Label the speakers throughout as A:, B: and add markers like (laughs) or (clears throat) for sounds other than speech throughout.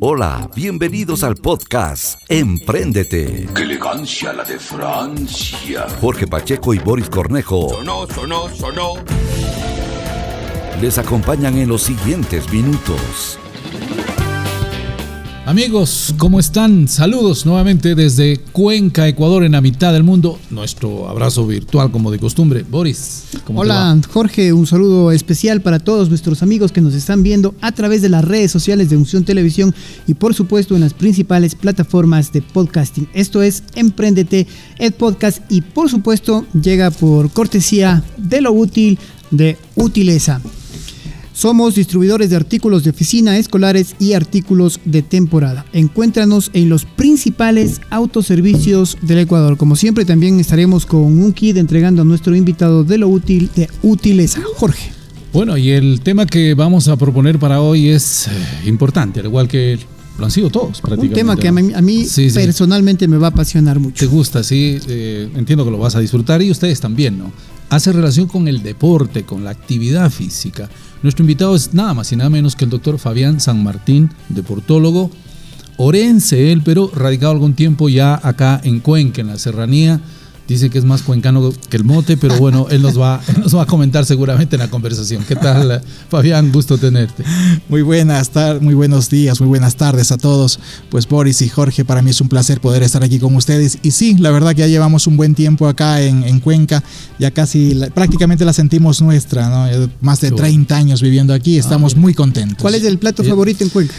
A: Hola, bienvenidos al podcast Empréndete.
B: ¡Qué elegancia la de Francia!
A: Jorge Pacheco y Boris Cornejo
B: Sonó, sonó, sonó.
A: les acompañan en los siguientes minutos.
C: Amigos, ¿cómo están? Saludos nuevamente desde Cuenca, Ecuador, en la mitad del mundo. Nuestro abrazo virtual, como de costumbre. Boris, ¿cómo te
D: Hola
C: va?
D: Jorge, un saludo especial para todos nuestros amigos que nos están viendo a través de las redes sociales de Unción Televisión y por supuesto en las principales plataformas de podcasting. Esto es Emprendete, el podcast y por supuesto llega por cortesía de lo útil de Utileza. Somos distribuidores de artículos de oficina, escolares y artículos de temporada. Encuéntranos en los principales autoservicios del Ecuador. Como siempre, también estaremos con un kit entregando a nuestro invitado de lo útil de Utileza. Jorge.
C: Bueno, y el tema que vamos a proponer para hoy es eh, importante, al igual que lo han sido todos
D: Un
C: prácticamente.
D: tema que a mí, a mí
C: Sí, sí.
D: personalmente me va a apasionar
C: Te
D: mucho.
C: gusta, sí, eh, entiendo que lo vas a disfrutar y ustedes también, ¿no? Hace relación con el deporte, con la actividad física. Nuestro invitado es nada más y nada menos que el doctor Fabián San Martín, deportólogo, orense él, pero radicado algún tiempo ya acá en Cuenca, en la serranía. Dice que es más cuencano que el mote, pero bueno, él nos va, él (laughs) nos va a comentar seguramente en la conversación. ¿Qué tal, Fabián? Gusto tenerte.
E: Muy buenas tardes, muy buenos días, muy buenas tardes a todos. Pues Boris y Jorge, para mí es un placer poder estar aquí con ustedes. Y sí, la verdad que ya llevamos un buen tiempo acá en, en Cuenca, ya casi la- prácticamente la sentimos nuestra, ¿no? Eh, Más de
C: Qué bueno.
E: 30 años viviendo aquí, estamos
C: mira.
E: muy contentos.
D: ¿Cuál es el plato favorito en Cuenca?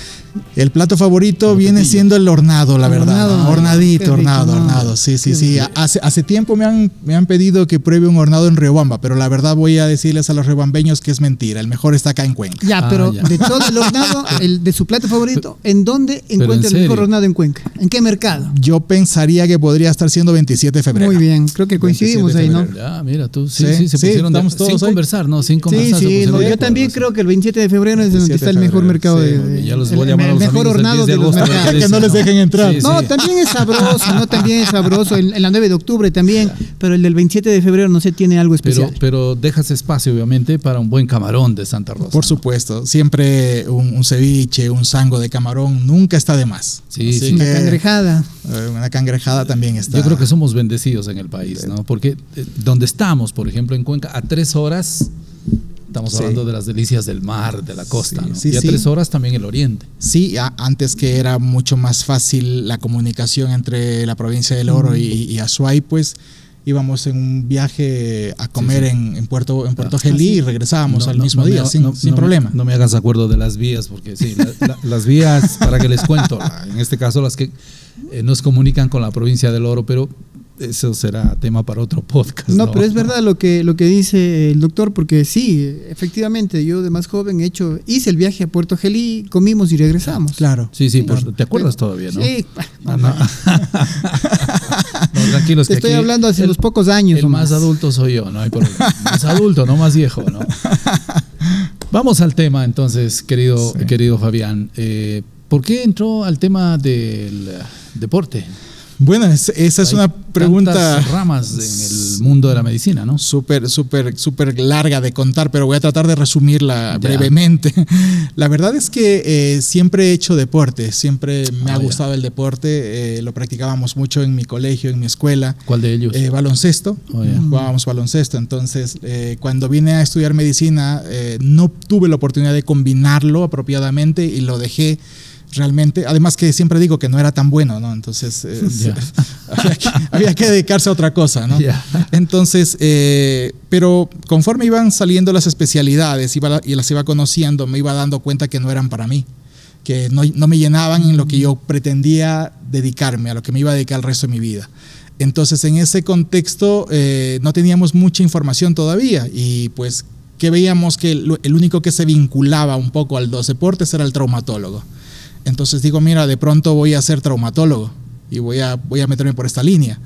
E: El plato favorito viene siendo el hornado, la verdad. Hornadito,
D: rico,
E: hornado,
D: no.
E: hornado. Sí, sí,
D: Qué
E: sí. Hace, hace tiempo me han, me han pedido que pruebe un hornado en Riobamba, pero la verdad voy a decirles a los riobambeños que es mentira. El mejor está acá en Cuenca.
D: Ya,
C: Ah,
D: pero
C: ya.
D: de todo el hornado, (laughs) el, de su plato favorito, ¿en dónde
C: en
D: encuentra el mejor hornado en Cuenca? ¿En qué mercado?
E: Yo pensaría que podría estar siendo 27 de febrero.
D: Muy bien, creo que coincidimos
E: 27
D: ahí, ¿no?
C: Ya, mira tú. Sí,
E: Sí,
C: sí, se
E: sí,
C: pusieron de-
E: estamos todos
C: sin
E: hoy.
C: conversar, ¿no? Sin
D: Sí,
C: conversar.
D: sí, no,
C: de
D: yo también
C: sí.
D: creo que el 27 de febrero es donde
E: 27
D: está el mejor mercado
E: sí,
D: de.
C: Ya los voy a llamar a
D: el
C: los
D: mejor hornado
C: 10 de
D: de los mercados. (laughs)
C: que
E: no les dejen entrar.
C: Sí,
D: No,
C: sí.
D: también es sabroso, ¿no? También es sabroso. En, en la 9 de octubre también, pero el del 27 de febrero no sé, tiene algo especial.
C: pero dejas espacio, obviamente, para un buen camarón de Santa Rosa.
E: Por supuesto, siempre un, un ceviche, un sango de camarón, nunca está de más.
C: Sí, sí.
D: Una cangrejada.
E: eh, una cangrejada también está.
C: Yo creo que somos bendecidos en el país, ¿no? Porque eh, donde estamos, por ejemplo, en Cuenca, a tres horas, estamos
E: Sí.
C: hablando de las delicias del mar, de la costa,
E: Sí,
C: ¿no?
E: sí,
C: y a tres horas también el oriente.
E: Sí, antes que era mucho más fácil la comunicación entre la provincia del Oro y, y Azuay, pues íbamos en un viaje a comer. En, en Puerto, en Puerto
C: Ah,
E: Gelí y regresábamos
C: No,
E: al
C: no,
E: mismo
C: me
E: día, sin, problema.
C: no me hagas acuerdo de las vías, porque sí, la- la- (laughs) las vías, para que les cuento, en este caso las que eh, nos comunican con la provincia del Oro, pero eso será tema para otro podcast.
D: No, pero es verdad lo que, lo que dice el doctor, porque sí, efectivamente, yo de más joven he hecho, hice el viaje a Puerto Gelí, comimos y regresamos.
E: Claro.
C: Sí, sí, pues, te acuerdas todavía, ¿no?
D: Sí,
C: Ah, no. (laughs) No, tranquilos que
D: Te estoy
C: aquí
D: hablando hace
C: el-
D: unos pocos años.
C: El más adulto soy yo, no hay problema. Más adulto, no más viejo, ¿no? (laughs) Vamos al tema entonces, querido,
E: Sí.
C: querido Fabián. Eh, ¿Por qué entró al tema del deporte?
E: Bueno, es- esa es una pregunta
C: ramas en el mundo de la medicina, ¿no?
E: súper, súper, súper larga de contar, pero voy a tratar de resumirla
C: Ya.
E: brevemente. (laughs) La verdad es que eh, siempre he hecho deporte, siempre me
C: Ah,
E: ha
C: ya.
E: gustado el deporte, eh, lo practicábamos mucho en mi colegio, en mi escuela.
C: ¿Cuál de ellos?
E: Eh, baloncesto,
C: Oh, ya.
E: jugábamos baloncesto. Entonces, eh, cuando vine a estudiar medicina, eh, no tuve la oportunidad de combinarlo apropiadamente y lo dejé realmente. Además, que siempre digo que no era tan bueno, ¿no? Entonces, eh, (laughs)
C: Ya. (laughs)
E: había, que, había que dedicarse a otra cosa, ¿no? Entonces, eh, pero conforme iban saliendo las especialidades iba, y las iba conociendo, me iba dando cuenta que no eran para mí, que no, no me llenaban en lo que yo pretendía dedicarme, a lo que me iba a dedicar el resto de mi vida. Entonces, en ese contexto, eh, no teníamos mucha información todavía y pues que veíamos que el, el único que se vinculaba un poco al dos deportes era el traumatólogo. Entonces digo, mira, de pronto voy a ser traumatólogo y voy a, voy a meterme por esta línea.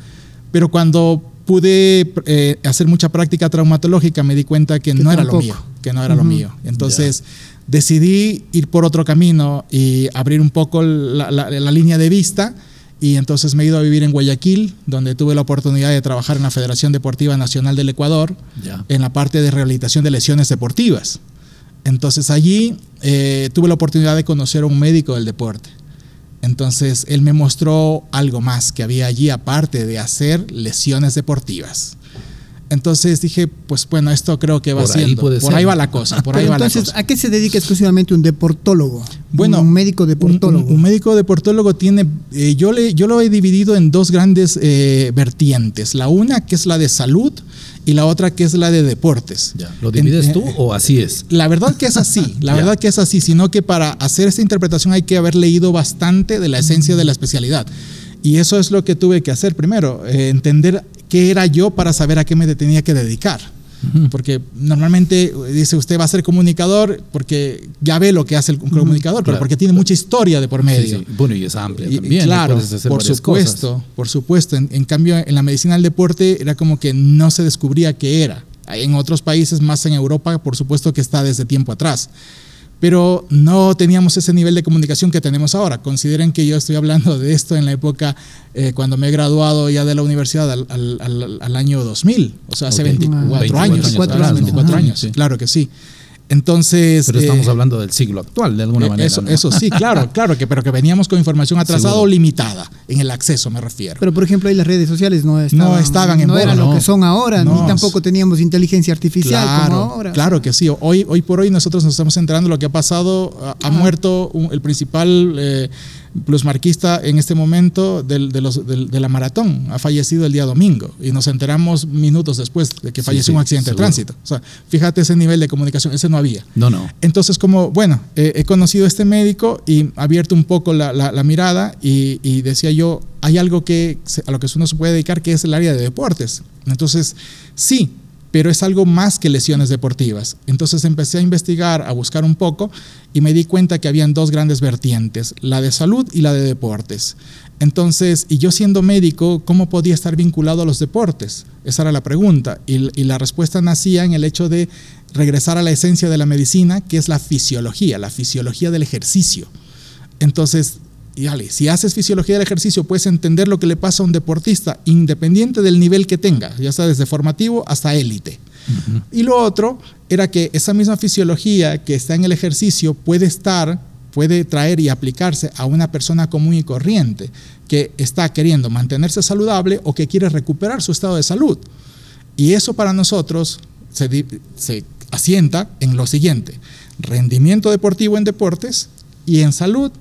E: Pero cuando pude eh, hacer mucha práctica traumatológica me di cuenta que,
D: Que
E: no era lo mío, que no era lo mío. Entonces decidí ir por otro camino y abrir un poco la, la- la línea de vista y entonces me he ido a vivir en Guayaquil, donde tuve la oportunidad de trabajar en la Federación Deportiva Nacional del Ecuador en la parte de rehabilitación de lesiones deportivas. Entonces allí eh, tuve la oportunidad de conocer a un médico del deporte. Entonces él me mostró algo más que había allí aparte de hacer lesiones deportivas. Entonces dije, pues bueno, esto creo que va
C: Por ahí
E: siendo.
C: puede
E: por
C: ser.
E: ahí va la cosa, por ahí
D: Pero
E: va la
D: entonces,
E: cosa.
D: ¿a qué se dedica exclusivamente un deportólogo?
E: Bueno,
D: un médico
E: Un,
D: deportólogo.
E: un- un médico deportólogo tiene, eh, yo, le, yo lo he dividido en dos grandes eh, vertientes. La una que es la de salud y la otra que es la de deportes.
C: Ya, ¿Lo divides
E: En-
C: tú
E: eh,
C: o así es?
E: La verdad que es así, (laughs) la verdad que es así, sino que para hacer esta interpretación hay que haber leído bastante de la esencia de la especialidad. Y eso es lo que tuve que hacer primero, eh, entender qué era yo para saber a qué me tenía que dedicar. Porque normalmente dice usted va a ser comunicador porque ya ve lo que hace el comunicador, pero
C: Claro.
E: porque tiene mucha historia de por medio.
C: Sí, sí. Bueno, y es amplia
E: Y-
C: también.
E: claro, por supuesto,
C: cosas.
E: por supuesto. En, en cambio, en la medicina del deporte era como que no se descubría qué era. En otros países, más en Europa, por supuesto que está desde tiempo atrás. Pero no teníamos ese nivel de comunicación que tenemos ahora. Consideren que yo estoy hablando de esto en la época eh, cuando me he graduado ya de la universidad al, al- al- al año 2000, o sea, hace
C: Ok.
E: 24,
C: 24
E: años.
C: años
E: 24
C: atrás,
E: años,
C: ¿no?
E: 24
C: Ajá,
E: años,
C: sí.
E: claro que sí. Entonces.
C: Pero estamos
E: eh,
C: hablando del siglo actual, de alguna
E: eh,
C: manera.
E: Eso,
C: ¿no?
E: eso sí, claro, (laughs) claro, que, pero que veníamos con información atrasada
C: Seguro.
E: o limitada, en el acceso me refiero.
D: Pero por ejemplo, ahí las redes sociales no estaban,
E: No estaban en
D: no eran lo que son ahora,
E: No.
D: ni tampoco teníamos inteligencia artificial
E: claro,
D: como ahora.
E: claro que sí. Hoy, hoy por hoy nosotros nos estamos enterando de lo que ha pasado. Ha, ha muerto un- el principal eh, plusmarquista en este momento del- de, los- de la maratón. Ha fallecido el día domingo y nos enteramos minutos después de que falleció
C: sí,
E: un accidente
C: seguro.
E: de tránsito. O sea, fíjate ese nivel de comunicación, ese no había.
C: No, no.
E: Entonces, como, bueno, eh, he conocido a este médico y abierto un poco la, la- la mirada y, y decía yo, hay algo que a lo que uno se puede dedicar que es el área de deportes. Entonces, sí, pero es algo más que lesiones deportivas. Entonces empecé a investigar, a buscar un poco y me di cuenta que habían dos grandes vertientes, la de salud y la de deportes. Entonces, y yo siendo médico, ¿cómo podía estar vinculado a los deportes? Esa era la pregunta. Y, y la respuesta nacía en el hecho de regresar a la esencia de la medicina, que es la fisiología, la fisiología del ejercicio. Entonces, y dale, si haces fisiología del ejercicio, puedes entender lo que le pasa a un deportista, independiente del nivel que tenga, ya sea desde formativo hasta élite. Y lo otro era que esa misma fisiología que está en el ejercicio puede estar, puede traer y aplicarse a una persona común y corriente que está queriendo mantenerse saludable o que quiere recuperar su estado de salud. Y eso para nosotros se asienta en lo siguiente, rendimiento deportivo en deportes y en salud,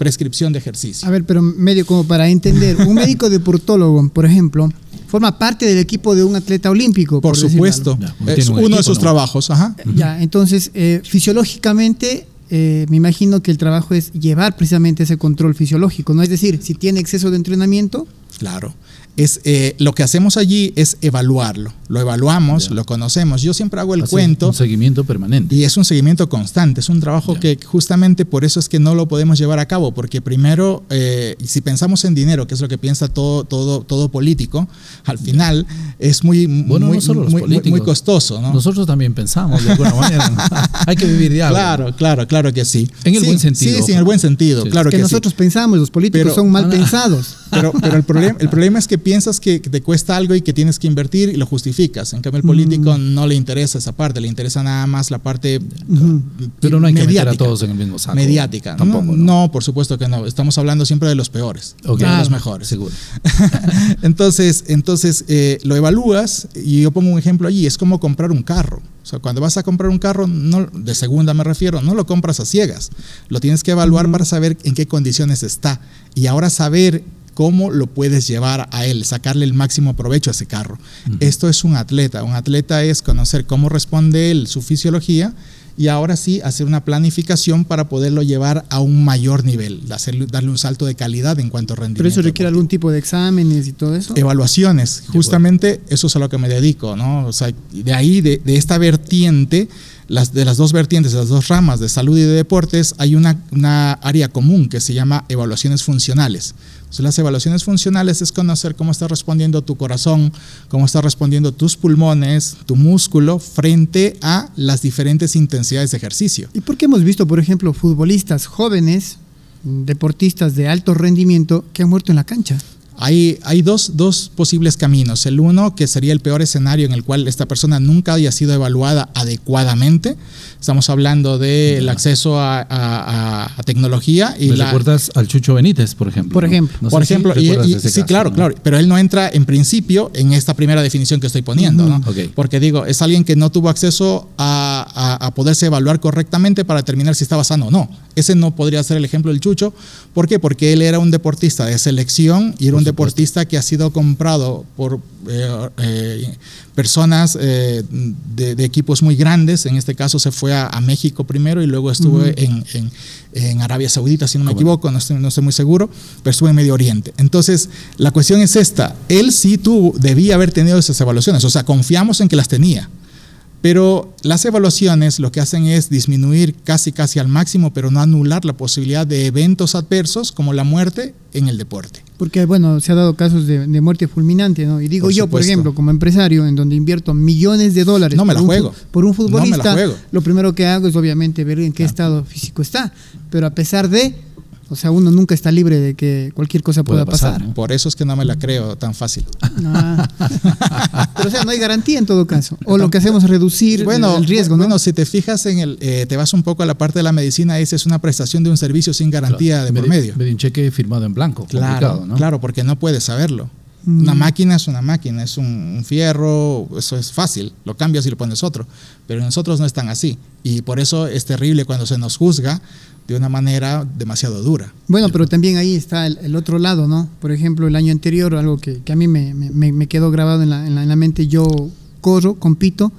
E: prescripción de ejercicio.
D: A ver, pero medio como para entender, un (laughs) médico deportólogo, por ejemplo, forma parte del equipo de un atleta olímpico.
E: Por, supuesto,
C: Ya,
E: es uno de sus
C: ¿no?
E: trabajos. Ajá.
D: Ya, entonces, eh, fisiológicamente, eh, me imagino que el trabajo es llevar precisamente ese control fisiológico, ¿no? Es decir, si tiene exceso de entrenamiento,
E: Claro. Es, eh, lo que hacemos allí es evaluarlo. Lo evaluamos,
C: Ya.
E: lo conocemos. Yo siempre hago el
C: Haces
E: cuento.
C: Un seguimiento permanente.
E: Y es un seguimiento constante, es un trabajo
C: Ya.
E: que justamente por eso es que no lo podemos llevar a cabo, porque primero, eh, si pensamos en dinero, que es lo que piensa todo, todo, todo político, al final es muy,
C: Bueno,
E: muy,
C: no solo los
E: muy- muy-
C: políticos.
E: muy costoso, ¿no?
C: Nosotros también pensamos de alguna manera. (laughs) Hay que vivir de algo.
E: Claro, claro, claro que sí.
C: En el
E: Sí,
C: buen sentido.
E: Sí, sí, en el buen sentido,
C: Sí.
E: claro
D: que,
E: que, sí.
D: nosotros pensamos, los políticos
E: Pero-
D: son mal
C: Ah, no.
D: pensados. (laughs)
E: Pero, pero el, problema, el problema es que piensas que te cuesta algo y que tienes que invertir y lo justificas. En cambio, el político
C: Mm.
E: no le interesa esa parte, le interesa nada más la parte
D: Ujú.
C: Pero no hay que meter a todos en el mismo saco.
E: mediática.
C: Tampoco.
E: no, no, por supuesto que no. Estamos hablando siempre de los peores,
C: Ok.
E: no de los mejores.
C: Seguro. (laughs)
E: entonces, entonces eh, lo evalúas y yo pongo un ejemplo allí. Es como comprar un carro. O sea, cuando vas a comprar un carro, no, de segunda me refiero, no lo compras a ciegas. Lo tienes que evaluar para saber en qué condiciones está y ahora saber cómo lo puedes llevar a él, sacarle el máximo provecho a ese carro. Esto es un atleta. Un atleta es conocer cómo responde él, su fisiología y ahora sí hacer una planificación para poderlo llevar a un mayor nivel, hacerle, darle un salto de calidad en cuanto a rendimiento.
D: Pero eso requiere algún tipo de exámenes y todo eso.
E: Evaluaciones, justamente eso es a lo que me dedico, ¿no? O sea, de ahí, de, de esta vertiente, de las dos vertientes, de las dos ramas de salud y de deportes, hay una, una área común que se llama evaluaciones funcionales. Entonces, las evaluaciones funcionales es conocer cómo está respondiendo tu corazón, cómo está respondiendo tus pulmones, tu músculo frente a las diferentes intensidades de ejercicio.
D: ¿Y por qué hemos visto, por ejemplo, futbolistas jóvenes, deportistas de alto rendimiento, que han muerto en la cancha?
E: Hay, hay dos, dos, posibles caminos. El uno, que sería el peor escenario en el cual esta persona nunca haya sido evaluada adecuadamente. Estamos hablando del acceso a, a, tecnología.
C: Y ¿Me la, recuerdas al Chucho Benítez, por ejemplo?
E: Por ejemplo. por ejemplo, sí, claro, claro. Pero él no entra en principio en esta primera definición que estoy poniendo, ¿no? Porque digo, es alguien que no tuvo acceso a, a, poderse evaluar correctamente para determinar si estaba sano o no. Ese no podría ser el ejemplo del Chucho. ¿Por qué? Porque él era un deportista de selección y era un deportista que ha sido comprado por eh, eh, personas eh, de, equipos muy grandes. En este caso se fue a, México primero y luego estuvo en, en, Arabia Saudita, si no me equivoco, no estoy, no estoy muy seguro, pero estuvo en Medio Oriente. Entonces, la cuestión es esta. Él sí tuvo, debía haber tenido esas evaluaciones. O sea, confiamos en que las tenía. Pero las evaluaciones lo que hacen es disminuir casi casi al máximo, pero no anular la posibilidad de eventos adversos como la muerte en el deporte.
D: Porque, bueno, se ha dado casos de, muerte fulminante, ¿no? Y digo yo, por ejemplo, como empresario, en donde invierto millones de dólares
E: no me la juego.
D: por un futbolista, lo primero que hago es obviamente ver en qué estado físico está. Pero a pesar de o sea, uno nunca está libre de que cualquier cosa pueda pasar.
E: Por eso es que no me la creo tan fácil.
D: Ah. (laughs) Pero o sea, no hay garantía en todo caso. O lo que hacemos es reducir el riesgo, ¿no?
E: Bueno, si te fijas en el, eh, te vas un poco a la parte de la medicina, esa es una prestación de un servicio sin garantía de por medio.
C: un cheque firmado en blanco.
E: Claro, ¿no? claro, porque no puedes saberlo. Una mm. máquina es una máquina, es un, fierro, eso es fácil, lo cambias y lo pones otro. Pero nosotros no están así. Y por eso es terrible cuando se nos juzga de una manera demasiado dura.
D: Bueno, pero también ahí está el, otro lado, ¿no? Por ejemplo, el año anterior, algo que, a mí me, quedó grabado en la, mente, yo corro, compito,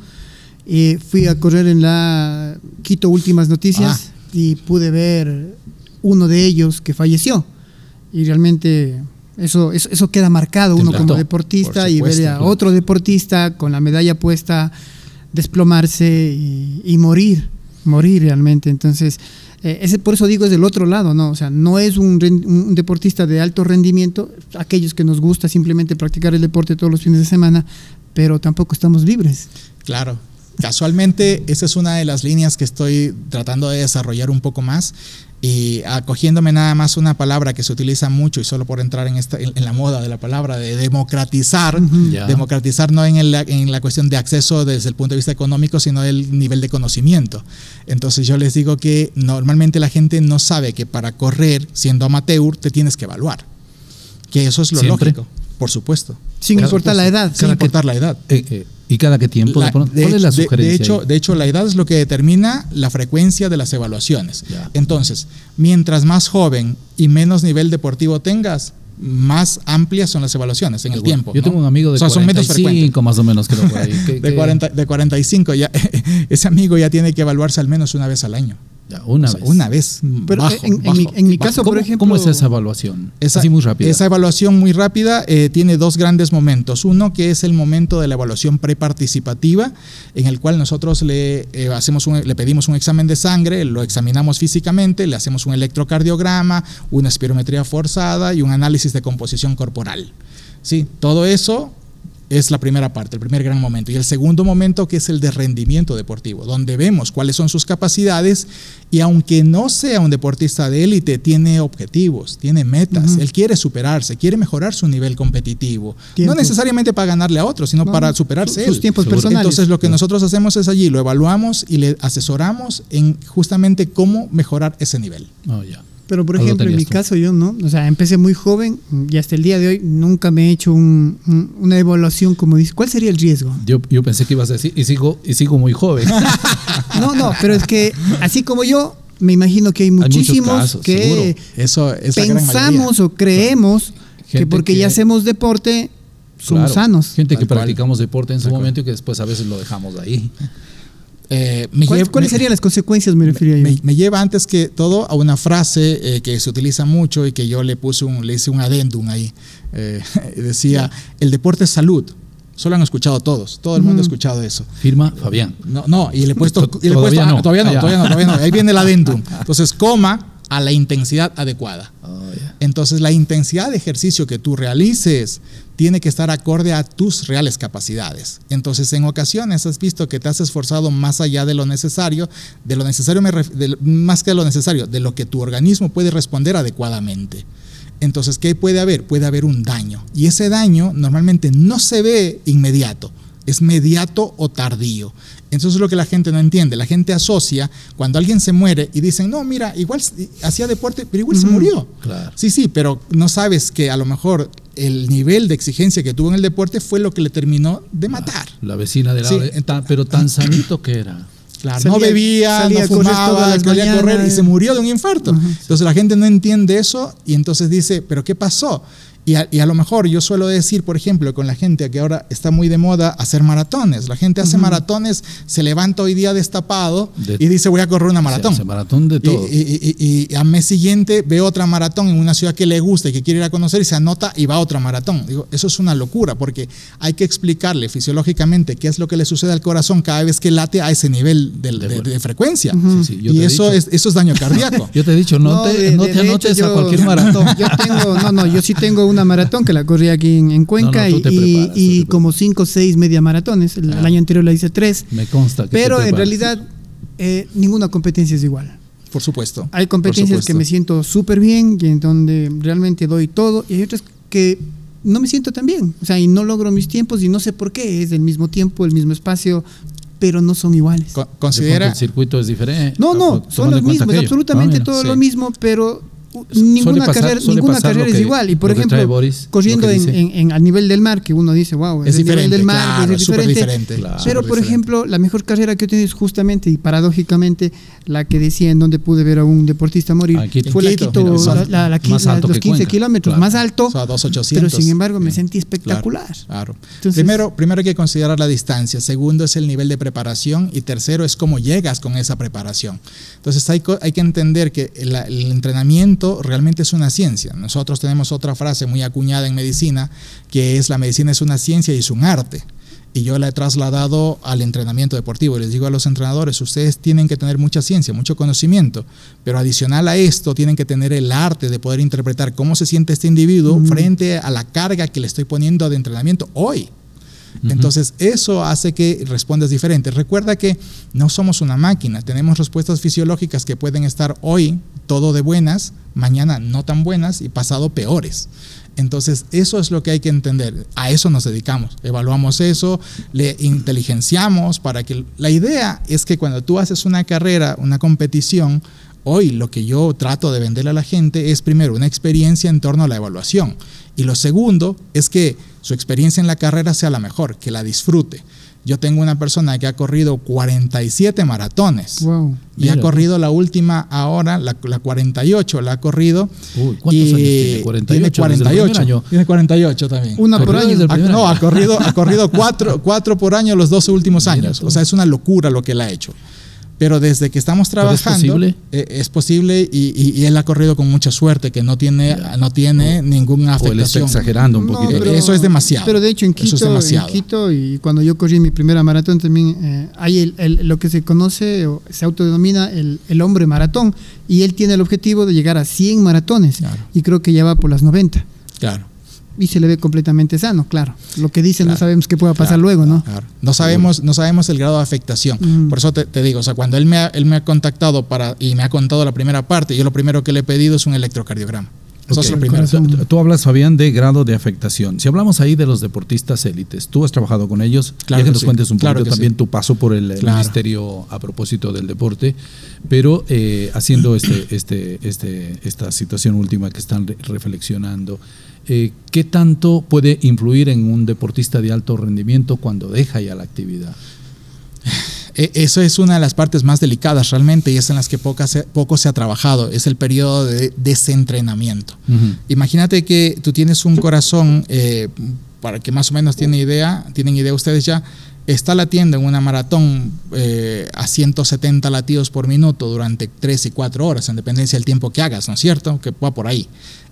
D: y fui a correr en la Quito Últimas Noticias ah. y pude ver uno de ellos que falleció. Y realmente eso, eso, queda marcado uno como deportista y ver a otro deportista con la medalla puesta desplomarse y morir, morir realmente. Entonces, eh, ese, por eso digo es del otro lado, ¿no? O sea, no es un, deportista de alto rendimiento, aquellos que nos gusta simplemente practicar el deporte todos los fines de semana, pero tampoco estamos libres.
E: Claro. Casualmente, esa es una de las líneas que estoy tratando de desarrollar un poco más y acogiéndome nada más una palabra que se utiliza mucho y solo por entrar en, esta, en, la moda de la palabra de democratizar, democratizar no en, en, la cuestión de acceso desde el punto de vista económico, sino del nivel de conocimiento. Entonces yo les digo que normalmente la gente no sabe que para correr siendo amateur te tienes que evaluar, que eso es lo lógico, por supuesto.
D: Sin importar la edad.
E: Sin importar la edad.
C: Eh, eh, ¿Y cada qué tiempo?
E: ¿Cuál es la sugerencia? De, hecho, de hecho, la edad es lo que determina la frecuencia de las evaluaciones. Entonces, mientras más joven y menos nivel deportivo tengas, más amplias son las evaluaciones en el tiempo.
C: Yo tengo un amigo de 45 más o menos creo por ahí. (laughs)
E: de, 40, de 45 ya (laughs) ese amigo ya tiene que evaluarse al menos una vez al año
C: una vez.
E: Una vez.
D: Pero en, mi, caso, por ejemplo.
C: ¿Cómo es esa evaluación?
E: Esa, Así muy rápida. Esa evaluación muy rápida eh, tiene dos grandes momentos. Uno que es el momento de la evaluación preparticipativa, en el cual nosotros le, eh, hacemos le pedimos un examen de sangre, lo examinamos físicamente, le hacemos un electrocardiograma, una espirometría forzada y un análisis de composición corporal. Sí, todo eso es la primera parte, el primer gran momento. Y el segundo momento que es el de rendimiento deportivo, donde vemos cuáles son sus capacidades y aunque no sea un deportista de élite, tiene objetivos, tiene metas, él quiere superarse, quiere mejorar su nivel competitivo. No necesariamente para ganarle a otros, sino para superarse
D: sus tiempos personales.
E: Entonces lo que nosotros hacemos es allí, lo evaluamos y le asesoramos en justamente cómo mejorar ese nivel.
C: Oh, ya.
D: Pero por ejemplo, en mi caso yo no, o sea, empecé muy joven y hasta el día de hoy nunca me he hecho una evaluación como dice. ¿Cuál sería el riesgo?
C: Yo, yo pensé que ibas a decir, y sigo, y sigo muy joven. (laughs)
D: no, no, pero es que así como yo, me imagino que hay muchísimos que
E: Eso,
D: pensamos o creemos que porque ya hacemos deporte somos sanos.
C: Gente que practicamos deporte en su momento y que después a veces lo dejamos ahí.
D: Eh, ¿Cuáles serían las consecuencias, me refiero
E: me, lleva antes que todo a una frase eh, que se utiliza mucho y que yo le puse un, le hice un adendum ahí. Eh, (laughs) decía, el deporte es salud. Solo han escuchado todos, todo el mundo ha escuchado eso.
C: Firma Fabián.
E: No, no, y le he puesto, todavía, no. todavía no, todavía no, todavía no. Ahí viene el adendum. (laughs) Entonces, coma a la intensidad adecuada. Oh, Entonces, la intensidad de ejercicio que tú realices tiene que estar acorde a tus reales capacidades. Entonces, en ocasiones has visto que te has esforzado más allá de lo necesario, de lo necesario, más que de lo necesario, de lo que tu organismo puede responder adecuadamente. Entonces, ¿qué puede haber? Puede haber un daño. Y ese daño normalmente no se ve inmediato, es mediato o tardío. Entonces es lo que la gente no entiende. La gente asocia cuando alguien se muere y dicen, no, mira, igual hacía deporte, pero igual se murió.
C: Claro.
E: Sí, sí, pero no sabes que a lo mejor el nivel de exigencia que tuvo en el deporte fue lo que le terminó de matar.
C: La vecina de la
E: Sí,
C: tan- pero tan (clears throat) sanito que era.
E: Claro,
D: Salía-
E: no bebía,
D: salía
E: no fumaba, salía a correr y se murió de un infarto. Entonces la gente no entiende eso y entonces dice, ¿pero qué pasó? Y a, y a lo mejor yo suelo decir, por ejemplo, con la gente que ahora está muy de moda hacer maratones. La gente hace maratones, se levanta hoy día destapado
C: De-
E: y dice, voy a correr una maratón.
C: Hace maratón de
E: Y-
C: todo.
E: Y, y- y- y al mes siguiente ve otra maratón en una ciudad que le gusta y que quiere ir a conocer y se anota y va a otra maratón. Digo, eso es una locura porque hay que explicarle fisiológicamente qué es lo que le sucede al corazón cada vez que late a ese nivel de,
C: De
E: de-
C: acuerdo.
E: de frecuencia.
C: Sí, sí, yo
E: y eso
C: dicho.
E: es, eso es daño (laughs) cardíaco.
C: Yo te he dicho, no, te,
D: de-
C: no
D: de-
C: te
D: de
C: anotes
D: hecho,
C: a cualquier maratón. (laughs)
D: Yo tengo, no, no, yo sí tengo una maratón que la corrí aquí en, en Cuenca
C: No, no,
D: y, como cinco o seis media maratones. El, el año anterior la hice tres.
C: Me consta que
D: Pero en realidad eh, ninguna competencia es igual.
E: Por supuesto.
D: Hay competencias que me siento súper bien y en donde realmente doy todo y hay otras que no me siento tan bien. O sea, y no logro mis tiempos y no sé por qué. Es el mismo tiempo, el mismo espacio, pero no son iguales.
E: Considera,
C: el circuito es diferente.
D: No, no, son los mismos,
C: aquello.
D: absolutamente
C: Ah, mira.
D: todo
E: sí.
D: lo mismo, pero ninguna
C: pasar-
D: carrera, ninguna carrera es
C: que-
D: igual. Y por ejemplo,
C: Boris,
D: corriendo en, en- en- al nivel del mar, que uno dice, wow,
E: es
D: el nivel
E: diferente.
D: del mar
E: claro,
D: es diferente.
E: diferente.
C: Claro.
D: Pero, por
E: diferente.
D: ejemplo, la mejor carrera que he tenido es justamente y paradójicamente la que decía en donde pude ver a un deportista morir.
C: Ah.
D: Fue la
E: Quito,
D: Quito,
E: mira,
D: la, la- la
C: más alto
D: los
C: que
D: 15
C: Cuenca.
D: kilómetros,
C: Claro.
D: más alto.
E: O sea, 2,800.
D: Pero sin embargo me sentí espectacular.
E: Claro.
D: Entonces-
E: primero, primero hay que considerar la distancia. Segundo es el nivel de preparación. Y tercero es cómo llegas con esa preparación. Entonces hay, hay que entender que el, el realmente es una ciencia. Nosotros tenemos otra frase muy acuñada en medicina que es la medicina es una ciencia y es un arte. Y yo la he trasladado al entrenamiento deportivo. Y les digo a los entrenadores, ustedes tienen que tener mucha ciencia, mucho conocimiento, pero adicional a esto tienen que tener el arte de poder interpretar cómo se siente este individuo frente a la carga que le estoy poniendo de entrenamiento hoy. Entonces, eso hace que respondas diferente. Recuerda que no somos una máquina, tenemos respuestas fisiológicas que pueden estar hoy todo de buenas, mañana no tan buenas y pasado peores. Entonces, eso es lo que hay que entender. A eso nos dedicamos. Evaluamos eso, le inteligenciamos para que... La idea es que cuando tú haces una carrera, una competición, hoy lo que yo trato de venderle a la gente es primero una experiencia en torno a la evaluación. Y lo segundo es que su experiencia en la carrera sea la mejor, que la disfrute. Yo tengo una persona que ha corrido 47 maratones.
D: Wow.
E: Y ha corrido la última ahora, la, la 48, la ha corrido.
C: Uy, ¿cuántos
E: y
C: años tiene? 48,
E: Tiene
C: desde el primer
E: 48.
C: año.
E: Tiene 48 también.
D: Una por año.
E: Ha-
C: primer
E: no, ha corrido, ha corrido cuatro, cuatro por año los dos últimos
C: Mira
E: años.
C: tú.
E: O sea, es una locura lo que él ha hecho. Pero desde que estamos
C: ¿Pero es
E: trabajando,
C: posible?
E: eh, es posible y, y- y él ha corrido con mucha suerte, que no tiene, no tiene ninguna
C: O él está exagerando un
D: No,
C: poquito.
E: pero- eso es demasiado.
D: Pero de hecho en
E: es
D: Quito, en. Quito y cuando yo corrí mi primera maratón también eh, hay el- el- lo que se conoce o se autodenomina el, el hombre maratón y él tiene el objetivo de llegar a 100 maratones
E: Claro.
D: y creo que ya va por las 90
E: Claro.
D: Y se le ve completamente sano, claro. Lo que dicen no sabemos qué pueda pasar
E: Claro,
D: luego, ¿no?
E: Claro. No sabemos, no sabemos el grado de afectación.
D: Mm.
E: Por eso te, te digo, o sea, cuando él me, ha, él me ha contactado para, y me ha contado la primera parte, yo lo primero que le he pedido es un electrocardiograma. Eso
C: Ok.
E: es lo
D: El
E: primero.
D: corazón.
C: Tú- Tú hablas, Fabián, de grado de afectación. Si hablamos ahí de los deportistas élites, tú has trabajado con ellos,
E: Claro
C: ya que
E: que
C: nos
E: sí.
C: cuentes un poquito también
E: sí.
C: tu paso por el
E: Claro.
C: ministerio a propósito del deporte, pero eh, haciendo este, este, este, esta situación última que están re- reflexionando, eh, ¿qué tanto puede influir en un deportista de alto rendimiento cuando deja ya la actividad?
E: E- Eso es una de las partes más delicadas realmente y es en las que poca se- poco se ha trabajado. Es el periodo de desentrenamiento.
C: Ujú.
E: Imagínate que tú tienes un corazón, eh, para que más o menos tienen idea, tienen idea ustedes ya, está latiendo en una maratón eh, a 170 latidos por minuto durante 3 y 4 horas, en dependencia del tiempo que hagas, ¿no es cierto? Que va por ahí.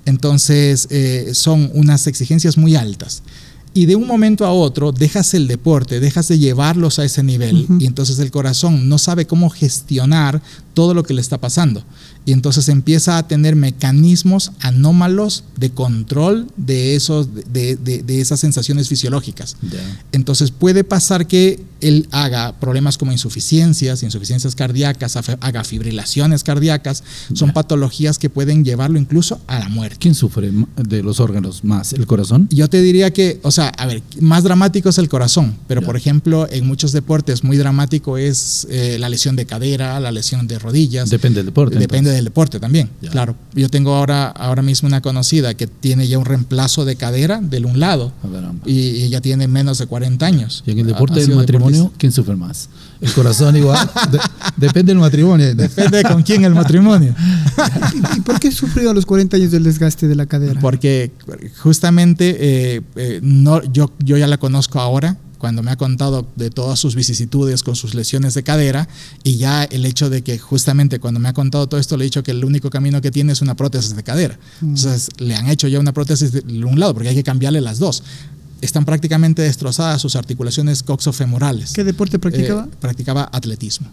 E: Entonces, eh, son unas exigencias muy altas. Y de un momento a otro dejas el deporte, dejas de llevarlos a ese nivel y entonces el corazón no sabe cómo gestionar todo lo que le está pasando. Y entonces empieza a tener mecanismos anómalos de control de, esos, de, de- de esas sensaciones fisiológicas. Entonces puede pasar que él haga problemas como insuficiencias, insuficiencias cardíacas, haga fibrilaciones cardíacas. Son patologías que pueden llevarlo incluso a la muerte.
C: ¿Quién sufre de los órganos más? ¿El corazón?
E: Yo te diría que, o sea, a ver, más dramático es el corazón, pero por ejemplo, en muchos deportes muy dramático es eh, la lesión de cadera, la lesión de rodillas.
C: Depende del deporte.
E: Depende del deporte también,
C: Ya.
E: claro. Yo tengo ahora, ahora mismo una conocida que tiene ya un reemplazo de cadera del un lado
C: A ver, ambas.
E: y, y ella tiene menos de 40 años.
C: Y en el deporte del matrimonio,
E: deportista.
C: ¿quién sufre más? El corazón igual. De- depende del matrimonio. (laughs)
E: Depende con quién el matrimonio. (laughs)
D: ¿Y, y por qué sufrió a los 40 años del desgaste de la cadera?
E: Porque justamente eh, eh, no, yo, yo ya la conozco ahora, cuando me ha contado de todas sus vicisitudes con sus lesiones de cadera, y ya el hecho de que justamente cuando me ha contado todo esto, le he dicho que el único camino que tiene es una prótesis de cadera. Entonces le han hecho ya una prótesis de un lado, porque hay que cambiarle las dos. Están prácticamente destrozadas sus articulaciones coxofemorales.
D: ¿Qué deporte practicaba?
E: Eh, practicaba atletismo.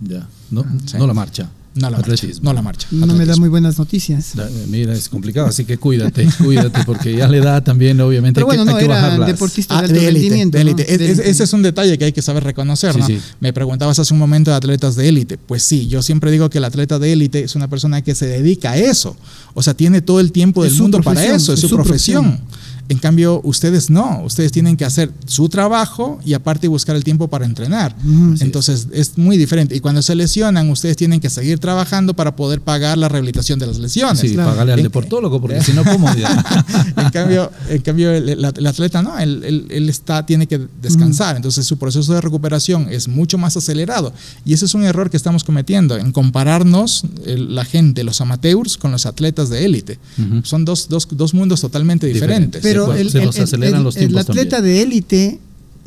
C: Ya. No,
E: Sí.
C: no la marcha.
E: No la marcha.
C: Atletismo.
E: No la marcha.
D: no me da
E: atletismo.
D: muy buenas noticias.
C: Da- Mira, es complicado, así que cuídate, cuídate, porque ya le da también, obviamente,
D: Pero
C: hay
D: bueno,
C: que,
D: no,
C: hay que
D: era
C: bajarlas.
D: deportista
E: Ah,
D: de
E: élite,
D: rendimiento.
E: de
D: ¿no?
E: élite. Es- ese es un detalle que hay que saber reconocer,
C: Sí,
E: ¿no?
C: sí.
E: Me preguntabas hace un momento de atletas de élite. Pues sí, yo siempre digo que el atleta de élite es una persona que se dedica a eso. O sea, tiene todo el tiempo
D: Es
E: del mundo para eso, es,
D: es
E: su,
D: su
E: profesión.
D: profesión.
E: En cambio, ustedes no, ustedes tienen que hacer su trabajo y aparte buscar el tiempo para entrenar. Entonces es muy diferente. Y cuando se lesionan, ustedes tienen que seguir trabajando para poder pagar la rehabilitación de las lesiones.
C: Sí,
D: Claro.
C: pagarle al
E: En-
C: deportólogo, porque (laughs) si no, ¿cómo?
E: En cambio, en cambio el, el- el atleta no, él, él- él está, tiene que descansar, entonces su proceso de recuperación es mucho más acelerado y ese es un error que estamos cometiendo en compararnos el- la gente, los amateurs con los atletas de élite. Son dos, dos, dos mundos totalmente
C: Diferentes.
E: diferentes.
D: Pero el,
C: se
D: el-
C: nos
D: el-
C: aceleran
D: el-
C: los
D: el
C: tiempos
D: atleta
C: también.
D: de élite,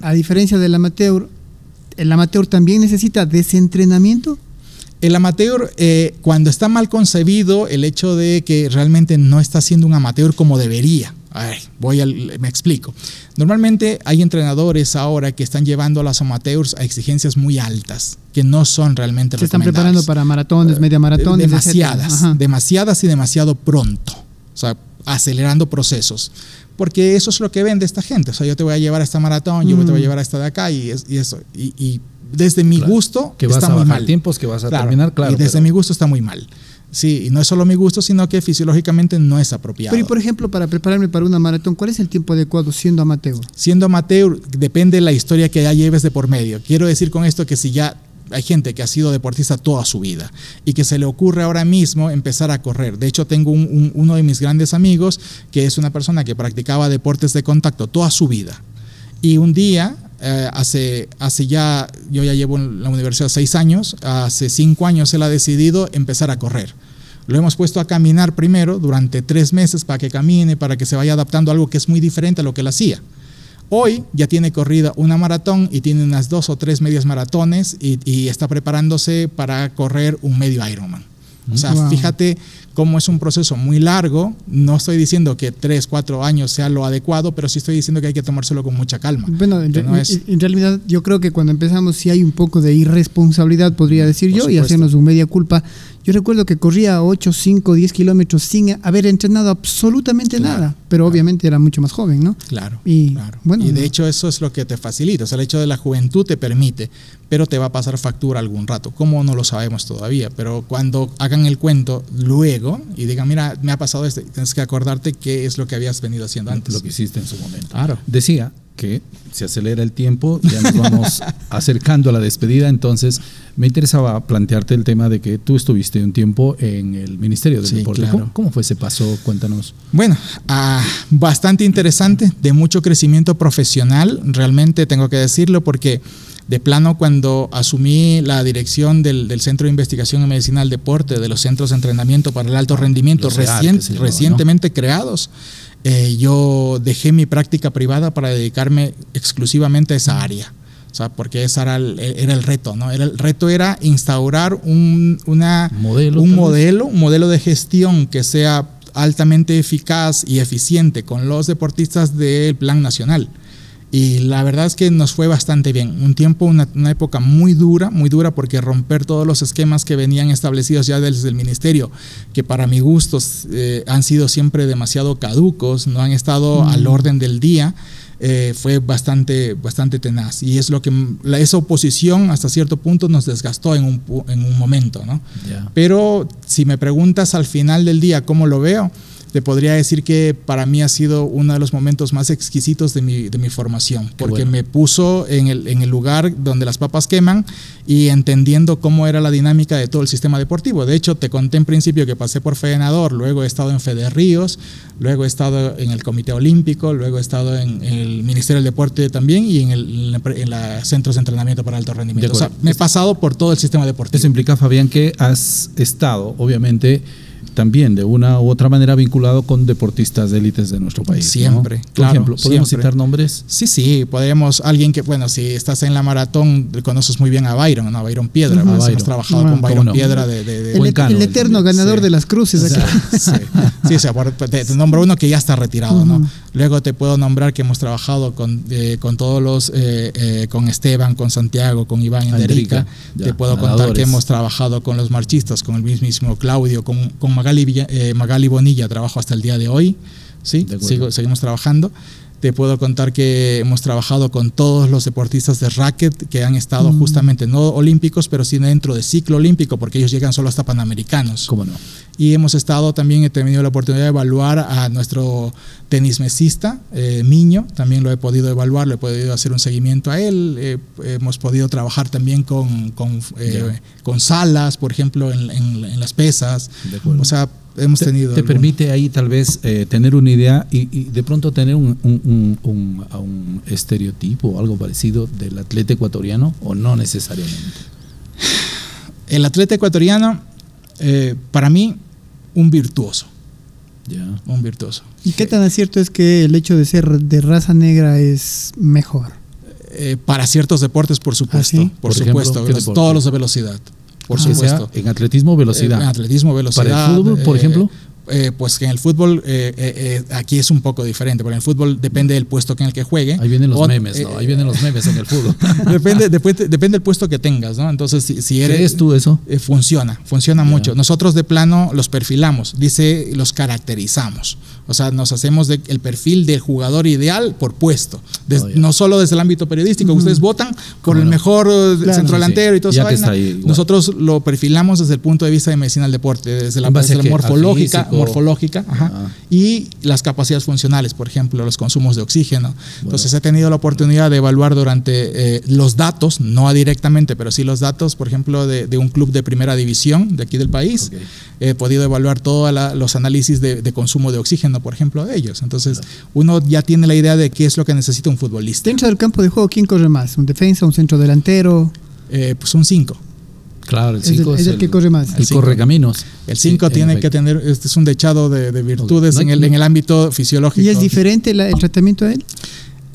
D: a diferencia del amateur, el amateur también necesita desentrenamiento.
E: El amateur, eh, cuando está mal concebido, el hecho de que realmente no está siendo un amateur como debería. Ay, voy al, me explico. Normalmente hay entrenadores ahora que están llevando a los amateurs a exigencias muy altas, que no son realmente
D: Se están preparando para maratones, media maratones,
E: demasiadas, demasiadas y demasiado pronto. O sea, acelerando procesos. Porque eso es lo que vende esta gente. O sea, yo te voy a llevar a esta maratón, yo te voy a
D: Mm.
E: llevar a esta de acá y, es- y eso. Y, y desde mi
C: Claro.
E: gusto
C: Que vas
E: está
C: a
E: muy
C: bajar
E: mal.
C: tiempos, que vas a
E: Claro,
C: terminar, claro.
E: Y desde
C: pero-
E: mi gusto está muy mal. Sí, y no es solo mi gusto, sino que fisiológicamente no es apropiado.
D: Pero y por ejemplo, para prepararme para una maratón, ¿cuál es el tiempo adecuado siendo amateur?
E: Siendo amateur, depende de la historia que ya lleves de por medio. Quiero decir con esto que si ya hay gente que ha sido deportista toda su vida y que se le ocurre ahora mismo empezar a correr. De hecho, tengo un- un- uno de mis grandes amigos que es una persona que practicaba deportes de contacto toda su vida. Y un día, eh, hace, hace ya, yo ya llevo en la universidad seis años, hace cinco años él ha decidido empezar a correr. Lo hemos puesto a caminar primero durante tres meses para que camine, para que se vaya adaptando a algo que es muy diferente a lo que él hacía. Hoy ya tiene corrida una maratón y tiene unas dos o tres medias maratones y, y está preparándose para correr un medio Ironman. O sea,
D: Wow.
E: fíjate cómo es un proceso muy largo. No estoy diciendo que tres, cuatro años sea lo adecuado, pero sí estoy diciendo que hay que tomárselo con mucha calma.
D: Bueno, en,
E: Que no
D: en-
E: es-
D: en realidad yo creo que cuando empezamos sí hay un poco de irresponsabilidad, podría decir
E: Por
D: yo, y hacernos un media culpa. Yo recuerdo que corría 8, 5, 10 kilómetros sin haber entrenado absolutamente
E: Claro,
D: nada, pero obviamente era mucho más joven, ¿no?
E: Claro.
D: Y,
E: claro.
D: bueno,
E: y de
D: no.
E: hecho eso es lo que te facilita. O sea, el hecho de la juventud te permite, pero te va a pasar factura algún rato. ¿Cómo no lo sabemos todavía? Pero cuando hagan el cuento luego y digan, mira, me ha pasado esto, tienes que acordarte qué es lo que habías venido haciendo antes.
C: lo que hiciste en su momento.
E: Claro.
C: Decía que se acelera el tiempo, ya nos vamos (laughs) acercando a la despedida, entonces me interesaba plantearte el tema de que tú estuviste un tiempo en el Ministerio del
E: Sí,
C: Deporte.
E: claro.
C: ¿Cómo, cómo fue ese paso? Cuéntanos.
E: Bueno, ah, bastante interesante, de mucho crecimiento profesional, realmente tengo que decirlo, porque de plano cuando asumí la dirección del, del Centro de Investigación en Medicina del Deporte, de los centros de entrenamiento para el alto rendimiento
C: llamaban, ¿no?
E: recientemente creados, eh, yo dejé mi práctica privada para dedicarme exclusivamente a esa área. O sea, porque ese era el, era el reto, ¿no? Era, el reto era instaurar un, una,
C: Modelo,
E: un modelo, un modelo de gestión que sea altamente eficaz y eficiente con los deportistas del plan nacional. Y la verdad es que nos fue bastante bien. Un tiempo, una, una, época muy dura, muy dura porque romper todos los esquemas que venían establecidos ya desde el ministerio, que para mi gusto eh, han sido siempre demasiado caducos, no han estado mm. al orden del día. Eh, fue bastante, bastante tenaz. Y es lo que la, esa oposición hasta cierto punto nos desgastó en un, en un momento. ¿no? Yeah. Pero si me preguntas al final del día cómo lo veo, te podría decir que para mí ha sido uno de los momentos más exquisitos de mi, de mi formación, porque bueno. me puso en el, en el lugar donde las papas queman y entendiendo cómo era la dinámica de todo el sistema deportivo. De hecho, te conté en principio que pasé por Fedenador, luego he estado en Fede Ríos, luego he estado en el Comité Olímpico, luego he estado en, el Ministerio del Deporte también y en el en la centros de entrenamiento para alto rendimiento. O sea, me he pasado por todo el sistema deportivo.
C: Eso implica, Fabián, que has estado, obviamente, también de una u otra manera vinculado con deportistas de élites de nuestro país.
E: Siempre,
C: ¿no? Por
E: claro,
C: ejemplo, ¿podemos
E: siempre.
C: citar nombres?
E: Sí, sí, podemos, alguien que, bueno, si estás en la maratón, conoces muy bien a Byron, ¿no? A Byron Piedra, uh -huh. Byron. hemos trabajado uh -huh. con Byron
C: no?
E: Piedra de... de, de
D: el, el, eterno ganador
E: sí.
D: de las cruces.
E: O sea, (laughs) sí, sí o sea, por, te, te, nombro uno que ya está retirado, uh -huh. ¿no? Luego te puedo nombrar que hemos trabajado con, eh, con todos los, eh, eh, con Esteban, con Santiago, con Iván Enderica. Te puedo ganadores. contar que hemos trabajado con los marchistas, con el mismísimo Claudio, con, con Magali, Villa, eh, Magali Bonilla, trabajo hasta el día de hoy. Sí, de Sigo, seguimos trabajando. Te puedo contar que hemos trabajado con todos los deportistas de racket que han estado mm. justamente, no olímpicos, pero sí dentro de ciclo olímpico, porque ellos llegan solo hasta panamericanos.
C: ¿Cómo no?
E: Y hemos estado también, he tenido la oportunidad de evaluar a nuestro tenis mesista, eh, Miño, también lo he podido evaluar, le he podido hacer un seguimiento a él. Eh, hemos podido trabajar también con, con, eh, con salas, por ejemplo, en, en, en las pesas. O sea, hemos
C: te,
E: tenido.
C: ¿Te permite ahí tal vez eh, tener una idea y, y, de pronto tener un, un, un, un, estereotipo o algo parecido del atleta ecuatoriano o no necesariamente?
E: El atleta ecuatoriano, para mí, un virtuoso.
C: Yeah.
E: Un virtuoso.
D: ¿Y qué tan cierto es que el hecho de ser de raza negra es mejor?
E: Eh, para ciertos deportes, por supuesto.
D: ¿Ah, sí?
E: Por, por supuesto. Todos los de velocidad por
C: ah,
E: supuesto.
C: en atletismo, velocidad.
E: En atletismo, velocidad.
C: Para el fútbol, por
E: eh,
C: ejemplo.
E: Eh, pues que en el fútbol eh, eh, aquí es un poco diferente, porque en el fútbol depende del puesto en el que juegue.
C: Ahí vienen los o, memes, ¿no? Ahí vienen los memes en el fútbol. (laughs)
E: depende, después, depende del puesto que tengas, ¿no? Entonces, si, si eres...
C: ¿Crees tú eso?
E: funciona, funciona yeah. mucho. Nosotros de plano los perfilamos, dice, los caracterizamos. O sea, nos hacemos de, el perfil del jugador ideal por puesto. Des, oh, yeah. No solo desde el ámbito periodístico, ustedes votan por el no? mejor claro, centro delantero sí. y todo eso. Nosotros lo perfilamos desde el punto de vista de medicina del deporte, desde la, desde la morfológica, morfológica ajá, ah. y las capacidades funcionales, por ejemplo, los consumos de oxígeno. Bueno. Entonces he tenido la oportunidad de evaluar durante eh, los datos, no directamente, pero sí los datos, por ejemplo, de, de un club de primera división de aquí del país. Okay. He podido evaluar todos los análisis de, de, consumo de oxígeno, por ejemplo, de ellos. Entonces claro. uno ya tiene la idea de qué es lo que necesita un futbolista.
D: Dentro del campo de juego, ¿quién corre más? ¿Un defensa, un centro delantero?
E: Eh, pues un 5.
C: Claro, el 5
D: es, es, el, el, que corre más.
C: El, corre caminos.
E: El 5 sí, tiene que tener, este es un dechado de, de virtudes no, en, el, en, el, ámbito fisiológico.
D: ¿Y es diferente la, el tratamiento de él?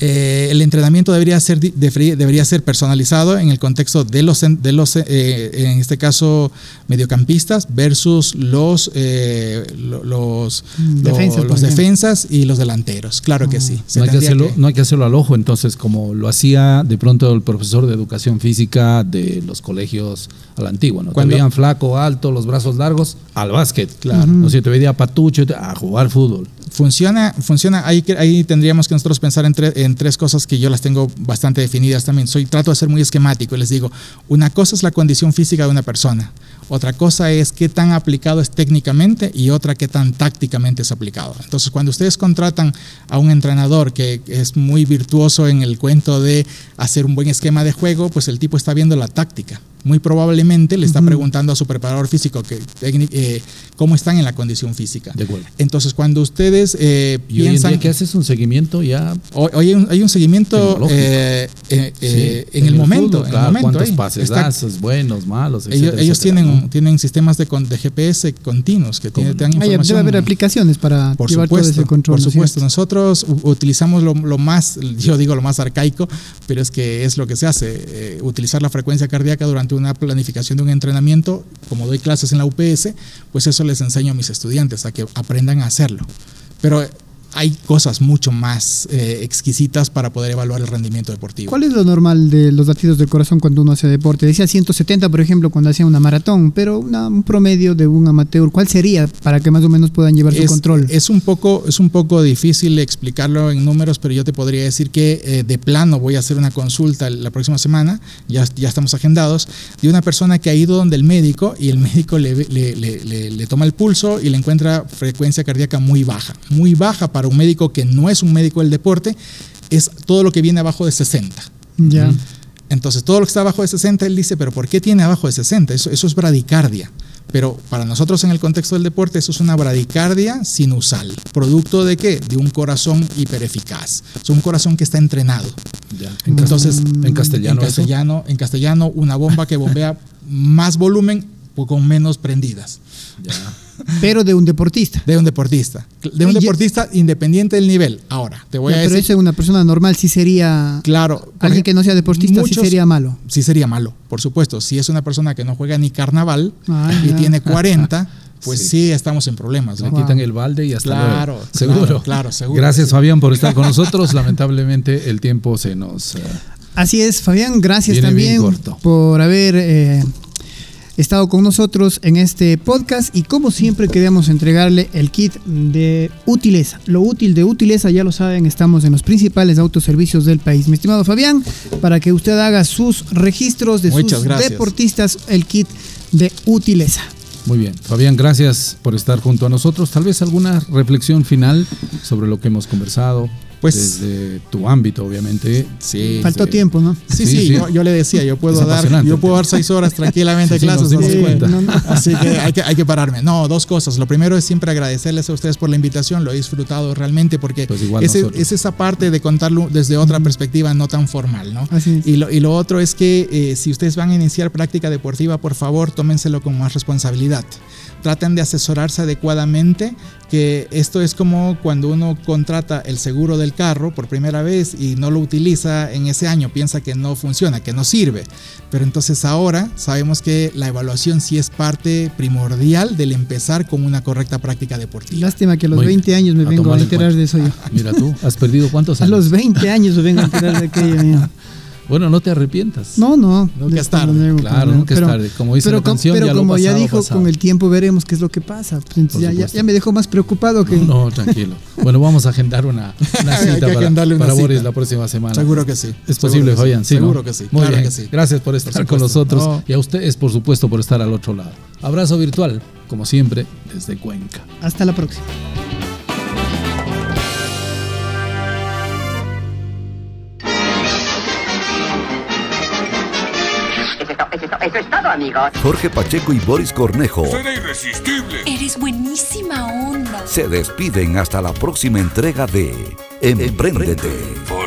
E: Eh, el entrenamiento debería ser, debería ser personalizado en el contexto de los, de los eh, en este caso, mediocampistas versus los, eh, los, Defensa, los defensas y los delanteros. Claro que sí.
C: No hay que, hacerlo, que... no hay que hacerlo al ojo, entonces, como lo hacía de pronto el profesor de educación física de los colegios a la antigua. ¿no? Cuando veían flaco, alto, los brazos largos, al básquet. Claro. Uh -huh. No sé, te veía patucho a jugar fútbol.
E: Funciona, funciona. Ahí, ahí tendríamos que nosotros pensar en, en tres cosas que yo las tengo bastante definidas también. Soy, trato de ser muy esquemático y les digo, una cosa es la condición física de una persona, otra cosa es qué tan aplicado es técnicamente y otra qué tan tácticamente es aplicado. Entonces, cuando ustedes contratan a un entrenador que es muy virtuoso en el cuento de hacer un buen esquema de juego, pues el tipo está viendo la táctica muy probablemente le está uh -huh. preguntando a su preparador físico que, eh, cómo están en la condición física.
C: De acuerdo.
E: Entonces, cuando ustedes eh,
C: ¿Y
E: piensan.
C: Hoy en día que haces un seguimiento ya.
E: Hoy, hoy hay, un, hay un seguimiento eh, sí, en, en, el, momento.
C: Fútbol, claro,
E: en el momento
C: ¿Cuántos pases está, das? Buenos, malos.
E: Etcétera, ellos, ellos
C: etcétera,
E: tienen,
C: ¿no?
E: tienen sistemas de, de, GPS continuos que tienen, te dan información.
D: Debe haber aplicaciones para
E: por
D: llevar
E: supuesto,
D: todo ese control.
E: Por supuesto, ¿no nosotros utilizamos lo, lo, más, yo digo lo más arcaico, pero es que es lo que se hace, utilizar la frecuencia cardíaca durante una planificación de un entrenamiento, como doy clases en la UPS, pues eso les enseño a mis estudiantes, a que aprendan a hacerlo. Pero hay cosas mucho más eh, exquisitas para poder evaluar el rendimiento deportivo.
D: ¿Cuál es lo normal de los latidos del corazón cuando uno hace deporte? Decía 170, por ejemplo, cuando hacía una maratón, pero una- un promedio de un amateur, ¿cuál sería para que más o menos puedan llevar su
E: es,
D: control?
E: Es un, poco, es un poco difícil explicarlo en números, pero yo te podría decir que eh, de plano voy a hacer una consulta la próxima semana, ya, ya estamos agendados, de una persona que ha ido donde el médico y el médico le, le- le- le- le toma el pulso y le encuentra frecuencia cardíaca muy baja, muy baja para un médico que no es un médico del deporte, es todo lo que viene abajo de 60.
D: ya.
E: Entonces, todo lo que está abajo de 60, él dice, pero ¿por qué tiene abajo de 60? Eso, eso es bradicardia. Pero para nosotros en el contexto del deporte, eso es una bradicardia sinusal. ¿Producto de qué? De un corazón hipereficaz. Es un corazón que está entrenado.
C: Ya.
E: Entonces,
C: en castellano.
E: en
C: eso.
E: castellano, en castellano, una bomba que bombea (laughs) más volumen con menos prendidas.
C: Ya.
D: Pero de un deportista.
E: De un deportista. De un
D: Oye.
E: deportista independiente del nivel. Ahora, te voy
D: Ya,
E: a
D: pero
E: decir.
D: eso una persona normal sí sería...
E: Claro.
D: Alguien
E: ejemplo,
D: que no sea deportista sí sería malo.
E: sí sería malo, por supuesto. Si es una persona que no juega ni carnaval
D: Ah,
E: y
D: ya.
E: tiene (laughs) 40, pues
C: Sí.
E: sí, estamos en problemas.
C: Le quitan el balde y hasta
E: Claro,
C: luego. Seguro.
E: claro, claro, seguro.
C: Gracias, Fabián, por estar con (laughs) nosotros. Lamentablemente, el tiempo se nos. eh,
D: Así es, Fabián, gracias también por haber eh, estado con nosotros en este podcast y como siempre queremos entregarle el kit de Utileza. Lo útil de Utileza, ya lo saben, estamos en los principales autoservicios del país. Mi estimado Fabián, para que usted haga sus registros de
E: Muchas
D: sus
E: gracias.
D: deportistas, el kit de Utileza.
C: Muy bien. Fabián, gracias por estar junto a nosotros. Tal vez alguna reflexión final sobre lo que hemos conversado.
E: Pues-
C: desde tu ámbito, obviamente.
E: Sí.
D: Faltó
C: sí.
D: tiempo, ¿no?
E: Sí,
C: Sí.
E: Yo, yo le decía, yo puedo dar, yo puedo dar seis horas (laughs) tranquilamente de clases.
D: no, no.
E: Así que hay, que hay que pararme. No, dos cosas. Lo primero es siempre agradecerles a ustedes por la invitación. Lo he disfrutado realmente porque
C: Pues
E: ese- es esa parte de contarlo desde otra perspectiva no tan formal, ¿no?
D: Así es.
E: Y lo, y lo otro es que eh, si ustedes van a iniciar práctica deportiva, por favor, tómenselo con más responsabilidad. Traten de asesorarse adecuadamente, que esto es como cuando uno contrata el seguro del carro por primera vez y no lo utiliza en ese año, piensa que no funciona, que no sirve. Pero entonces ahora sabemos que la evaluación sí es parte primordial del empezar con una correcta práctica deportiva.
D: Lástima que a los
C: Muy bien.
D: 20 años me
C: A
D: vengo a enterar de eso yo.
C: Mira tú, has perdido cuántos (laughs)
D: A
C: años.
D: los 20 años me vengo a enterar de aquello. mira. (laughs)
C: Bueno, no te arrepientas.
D: No, no.
E: Nunca es
D: esto no
E: tarde.
C: Claro,
D: pero-
C: nunca es
D: pero-
C: tarde. Como dice
D: pero
C: la canción,
D: pero
C: ya lo
D: como ya dijo,
C: pasado.
D: con el tiempo veremos qué es lo que pasa. Pues, ya, ya-
C: supuesto.
D: ya me dejó más preocupado que.
C: No, tranquilo. Bueno, vamos a agendar una, (laughs) cita para,
E: agendarle una
C: para
E: cita.
C: Boris la próxima semana.
E: Seguro que sí.
C: Es posible,
E: que sí. Seguro que sí.
C: Muy
E: claro
C: bien.
E: que sí.
C: Gracias por estar con nosotros
E: No.
C: y a ustedes, por supuesto, por estar al otro lado. Abrazo virtual, como siempre, desde Cuenca.
D: Hasta la próxima.
F: Eso es to- eso es todo, amigos.
A: Jorge Pacheco y Boris Cornejo
B: Suena irresistible.
G: Eres buenísima onda.
A: se despiden hasta la próxima entrega de Empréndete.
B: For